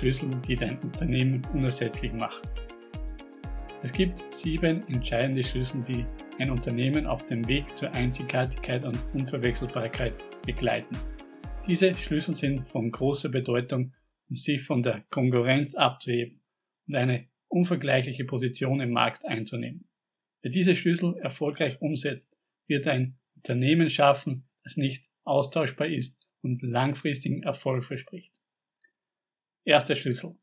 Schlüssel, die dein Unternehmen unersetzlich machen. Es gibt sieben entscheidende Schlüssel, die ein Unternehmen auf dem Weg zur Einzigartigkeit und Unverwechselbarkeit begleiten. Diese Schlüssel sind von großer Bedeutung, um sich von der Konkurrenz abzuheben und eine unvergleichliche Position im Markt einzunehmen. Wer diese Schlüssel erfolgreich umsetzt, wird ein Unternehmen schaffen, das nicht austauschbar ist und langfristigen Erfolg verspricht. Erster Schlüssel.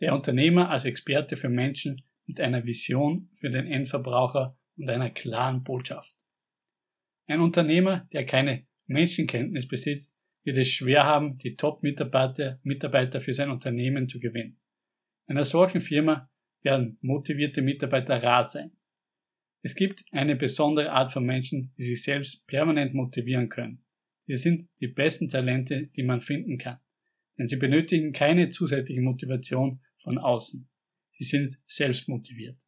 Der Unternehmer als Experte für Menschen mit einer Vision für den Endverbraucher und einer klaren Botschaft. Ein Unternehmer, der keine Menschenkenntnis besitzt, wird es schwer haben, die Top-Mitarbeiter Mitarbeiter für sein Unternehmen zu gewinnen. In einer solchen Firma werden motivierte Mitarbeiter rar sein. Es gibt eine besondere Art von Menschen, die sich selbst permanent motivieren können. Sie sind die besten Talente, die man finden kann, denn sie benötigen keine zusätzliche Motivation von außen. Sie sind selbst motiviert.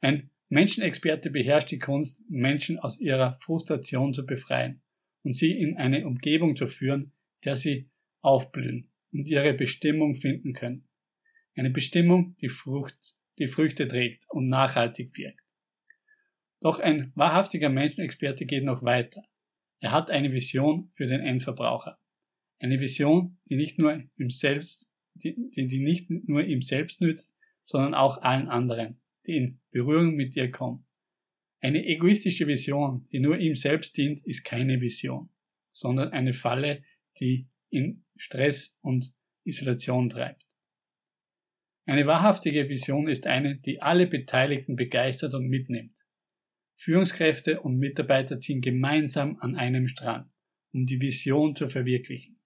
Ein Menschenexperte beherrscht die Kunst, Menschen aus ihrer Frustration zu befreien und sie in eine Umgebung zu führen, der sie aufblühen und ihre Bestimmung finden können. Eine Bestimmung, die Frucht, die Früchte trägt und nachhaltig wirkt. Doch ein wahrhaftiger Menschenexperte geht noch weiter. Er hat eine Vision für den Endverbraucher. Eine Vision, die nicht nur ihm selbst, die, die nicht nur ihm selbst nützt, sondern auch allen anderen, die in Berührung mit ihr kommen. Eine egoistische Vision, die nur ihm selbst dient, ist keine Vision, sondern eine Falle, die in Stress und Isolation treibt. Eine wahrhaftige Vision ist eine, die alle Beteiligten begeistert und mitnimmt. Führungskräfte und Mitarbeiter ziehen gemeinsam an einem Strang, um die Vision zu verwirklichen.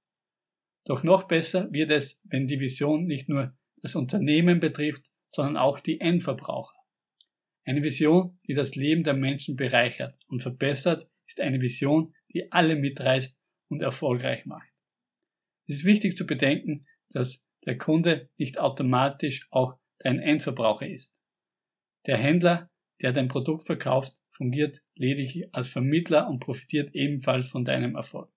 Doch noch besser wird es, wenn die Vision nicht nur das Unternehmen betrifft, sondern auch die Endverbraucher. Eine Vision, die das Leben der Menschen bereichert und verbessert, ist eine Vision, die alle mitreißt und erfolgreich macht. Es ist wichtig zu bedenken, dass der Kunde nicht automatisch auch dein Endverbraucher ist. Der Händler, der dein Produkt verkauft, fungiert lediglich als Vermittler und profitiert ebenfalls von deinem Erfolg.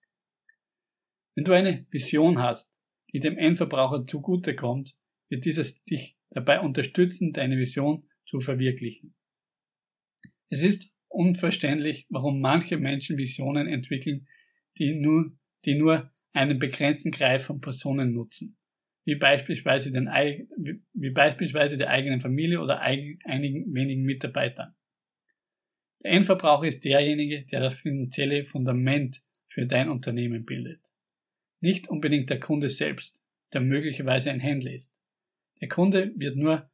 Wenn du eine Vision hast, die dem Endverbraucher zugutekommt, wird dieses dich dabei unterstützen, deine Vision zu verwirklichen. Es ist unverständlich, warum manche Menschen Visionen entwickeln, die nur, die nur einen begrenzten Kreis von Personen nutzen, wie beispielsweise, den, wie beispielsweise der eigenen Familie oder einigen wenigen Mitarbeitern. Der Endverbraucher ist derjenige, der das finanzielle Fundament für dein Unternehmen bildet. Nicht unbedingt der Kunde selbst, der möglicherweise ein Händler ist. Der Kunde wird nur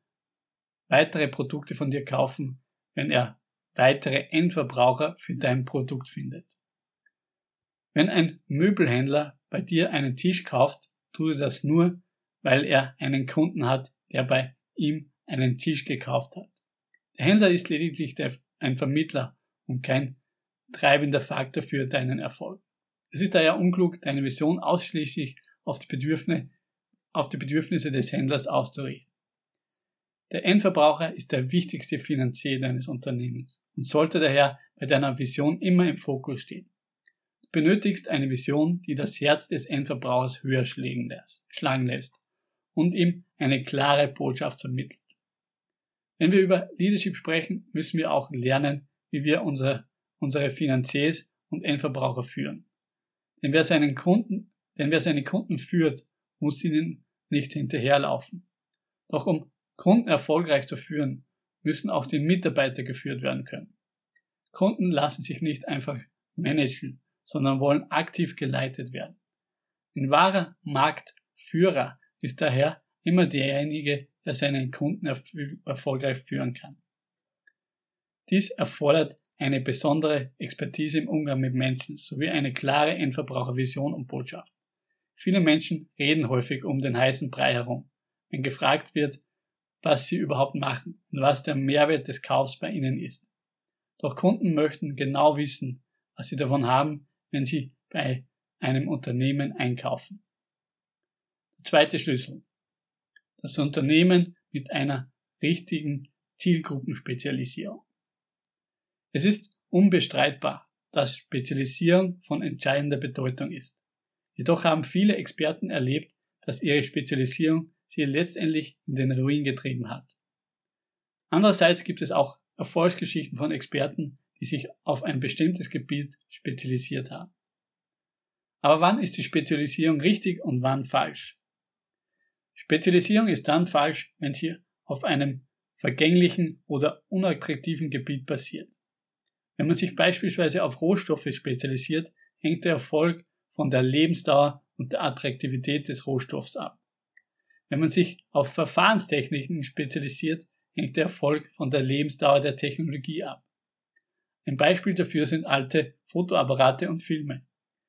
weitere Produkte von dir kaufen, wenn er weitere Endverbraucher für dein Produkt findet. Wenn ein Möbelhändler bei dir einen Tisch kauft, tut er das nur, weil er einen Kunden hat, der bei ihm einen Tisch gekauft hat. Der Händler ist lediglich der, ein Vermittler und kein treibender Faktor für deinen Erfolg. Es ist daher unklug, deine Vision ausschließlich auf die Bedürfnisse auf die Bedürfnisse des Händlers auszurichten. Der Endverbraucher ist der wichtigste Finanzier deines Unternehmens und sollte daher bei deiner Vision immer im Fokus stehen. Du benötigst eine Vision, die das Herz des Endverbrauchers höher schlagen lässt und ihm eine klare Botschaft vermittelt. Wenn wir über Leadership sprechen, müssen wir auch lernen, wie wir unsere, unsere Finanziers und Endverbraucher führen. Denn wer seinen Kunden, denn wer seine Kunden führt, muss ihnen nicht hinterherlaufen. Doch um Kunden erfolgreich zu führen, müssen auch die Mitarbeiter geführt werden können. Kunden lassen sich nicht einfach managen, sondern wollen aktiv geleitet werden. Ein wahrer Marktführer ist daher immer derjenige, der seinen Kunden erfolgreich führen kann. Dies erfordert eine besondere Expertise im Umgang mit Menschen sowie eine klare Endverbrauchervision und Botschaft. Viele Menschen reden häufig um den heißen Brei herum, wenn gefragt wird, was sie überhaupt machen und was der Mehrwert des Kaufs bei ihnen ist. Doch Kunden möchten genau wissen, was sie davon haben, wenn sie bei einem Unternehmen einkaufen. Der zweite Schlüssel. Das Unternehmen mit einer richtigen Zielgruppenspezialisierung. Es ist unbestreitbar, dass Spezialisierung von entscheidender Bedeutung ist. Jedoch haben viele Experten erlebt, dass ihre Spezialisierung sie letztendlich in den Ruin getrieben hat. Andererseits gibt es auch Erfolgsgeschichten von Experten, die sich auf ein bestimmtes Gebiet spezialisiert haben. Aber wann ist die Spezialisierung richtig und wann falsch? Spezialisierung ist dann falsch, wenn sie auf einem vergänglichen oder unattraktiven Gebiet basiert. Wenn man sich beispielsweise auf Rohstoffe spezialisiert, hängt der Erfolg von der Lebensdauer und der Attraktivität des Rohstoffs ab. Wenn man sich auf Verfahrenstechniken spezialisiert, hängt der Erfolg von der Lebensdauer der Technologie ab. Ein Beispiel dafür sind alte Fotoapparate und Filme.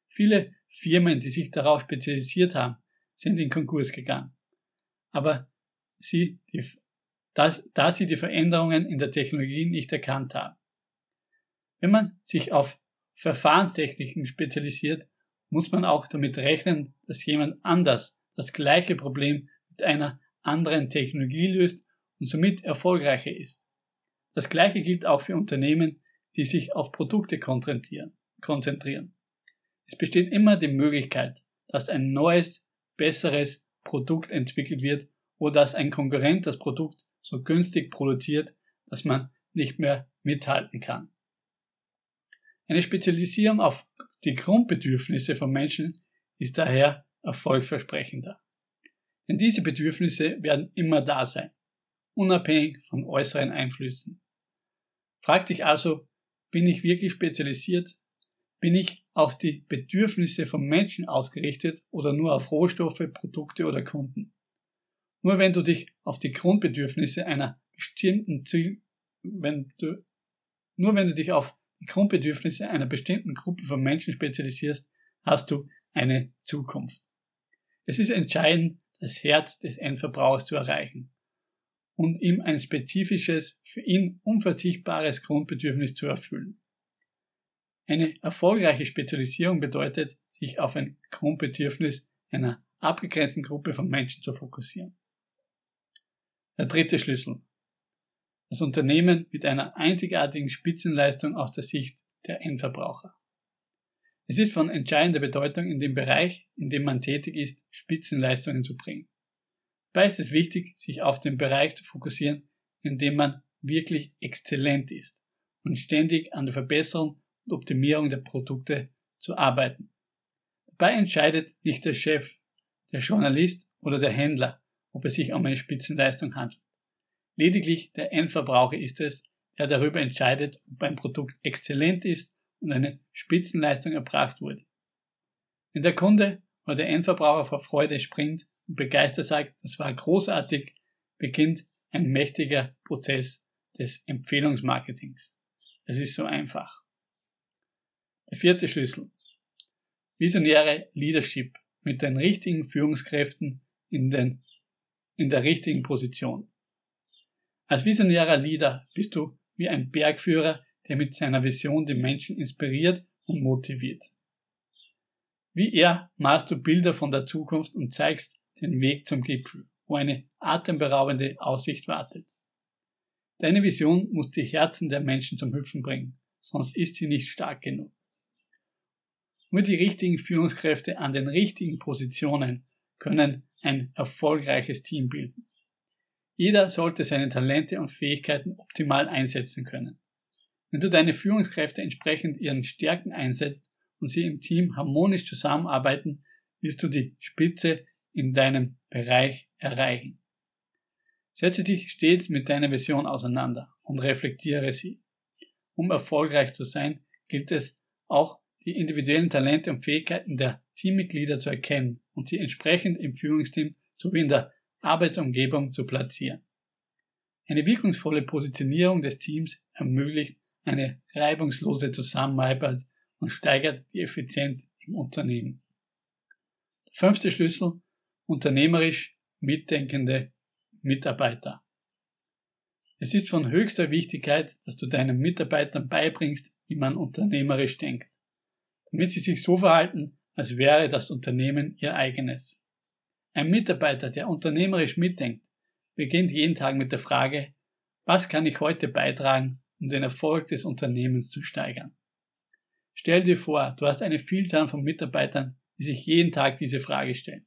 Viele Firmen, die sich darauf spezialisiert haben, sind in Konkurs gegangen. Aber sie, die, das, da sie die Veränderungen in der Technologie nicht erkannt haben. Wenn man sich auf Verfahrenstechniken spezialisiert, muss man auch damit rechnen, dass jemand anders das gleiche Problem mit einer anderen Technologie löst und somit erfolgreicher ist. Das gleiche gilt auch für Unternehmen, die sich auf Produkte konzentrieren. Es besteht immer die Möglichkeit, dass ein neues, besseres Produkt entwickelt wird oder dass ein Konkurrent das Produkt so günstig produziert, dass man nicht mehr mithalten kann. Eine Spezialisierung auf die Grundbedürfnisse von Menschen ist daher erfolgversprechender. Denn diese Bedürfnisse werden immer da sein, unabhängig von äußeren Einflüssen. Frag dich also, bin ich wirklich spezialisiert? Bin ich auf die Bedürfnisse von Menschen ausgerichtet oder nur auf Rohstoffe, Produkte oder Kunden? Nur wenn du dich auf die Grundbedürfnisse einer bestimmten Ziel, wenn du, nur wenn du dich auf die Grundbedürfnisse einer bestimmten Gruppe von Menschen spezialisierst, hast du eine Zukunft. Es ist entscheidend, das Herz des Endverbrauchers zu erreichen und ihm ein spezifisches, für ihn unverzichtbares Grundbedürfnis zu erfüllen. Eine erfolgreiche Spezialisierung bedeutet, sich auf ein Grundbedürfnis einer abgegrenzten Gruppe von Menschen zu fokussieren. Der dritte Schlüssel das Unternehmen mit einer einzigartigen Spitzenleistung aus der Sicht der Endverbraucher. Es ist von entscheidender Bedeutung, in dem Bereich, in dem man tätig ist, Spitzenleistungen zu bringen. Dabei ist es wichtig, sich auf den Bereich zu fokussieren, in dem man wirklich exzellent ist und ständig an der Verbesserung und Optimierung der Produkte zu arbeiten. Dabei entscheidet nicht der Chef, der Journalist oder der Händler, ob es sich um eine Spitzenleistung handelt. Lediglich der Endverbraucher ist es, der darüber entscheidet, ob ein Produkt exzellent ist und eine Spitzenleistung erbracht wurde. Wenn der Kunde oder der Endverbraucher vor Freude springt und begeistert sagt, das war großartig, beginnt ein mächtiger Prozess des Empfehlungsmarketings. Es ist so einfach. Der vierte Schlüssel. Visionäre Leadership mit den richtigen Führungskräften in, den, in der richtigen Position. Als visionärer Leader bist du wie ein Bergführer, der mit seiner Vision die Menschen inspiriert und motiviert. Wie er malst du Bilder von der Zukunft und zeigst den Weg zum Gipfel, wo eine atemberaubende Aussicht wartet. Deine Vision muss die Herzen der Menschen zum Hüpfen bringen, sonst ist sie nicht stark genug. Nur die richtigen Führungskräfte an den richtigen Positionen können ein erfolgreiches Team bilden. Jeder sollte seine Talente und Fähigkeiten optimal einsetzen können. Wenn du deine Führungskräfte entsprechend ihren Stärken einsetzt und sie im Team harmonisch zusammenarbeiten, wirst du die Spitze in deinem Bereich erreichen. Setze dich stets mit deiner Vision auseinander und reflektiere sie. Um erfolgreich zu sein, gilt es auch, die individuellen Talente und Fähigkeiten der Teammitglieder zu erkennen und sie entsprechend im Führungsteam sowie in der Arbeitsumgebung zu platzieren. Eine wirkungsvolle Positionierung des Teams ermöglicht eine reibungslose Zusammenarbeit und steigert die Effizienz im Unternehmen. Der fünfte Schlüssel, unternehmerisch mitdenkende Mitarbeiter. Es ist von höchster Wichtigkeit, dass du deinen Mitarbeitern beibringst, wie man unternehmerisch denkt, damit sie sich so verhalten, als wäre das Unternehmen ihr eigenes. Ein Mitarbeiter, der unternehmerisch mitdenkt, beginnt jeden Tag mit der Frage, was kann ich heute beitragen, um den Erfolg des Unternehmens zu steigern? Stell dir vor, du hast eine Vielzahl von Mitarbeitern, die sich jeden Tag diese Frage stellen.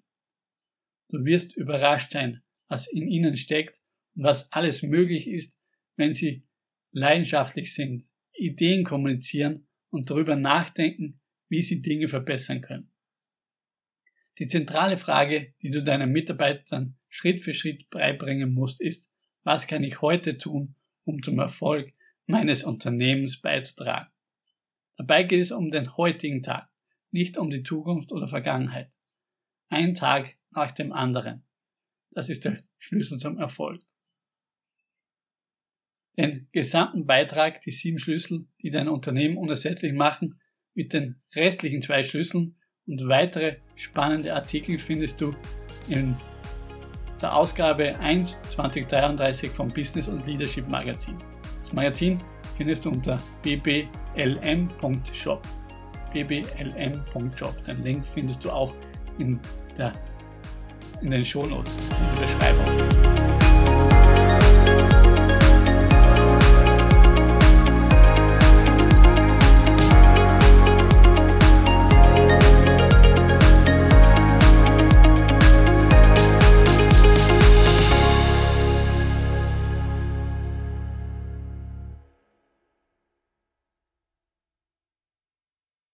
Du wirst überrascht sein, was in ihnen steckt und was alles möglich ist, wenn sie leidenschaftlich sind, Ideen kommunizieren und darüber nachdenken, wie sie Dinge verbessern können. Die zentrale Frage, die du deinen Mitarbeitern Schritt für Schritt beibringen musst, ist, was kann ich heute tun, um zum Erfolg meines Unternehmens beizutragen. Dabei geht es um den heutigen Tag, nicht um die Zukunft oder Vergangenheit. Ein Tag nach dem anderen. Das ist der Schlüssel zum Erfolg. Den gesamten Beitrag, die sieben Schlüssel, die dein Unternehmen unersetzlich machen, mit den restlichen zwei Schlüsseln und weitere spannende Artikel findest du in der Ausgabe 1 2033 vom Business und Leadership Magazin. Das Magazin findest du unter bblm.shop. bblm.shop. Den Link findest du auch in, der, in den Shownotes, in der Beschreibung.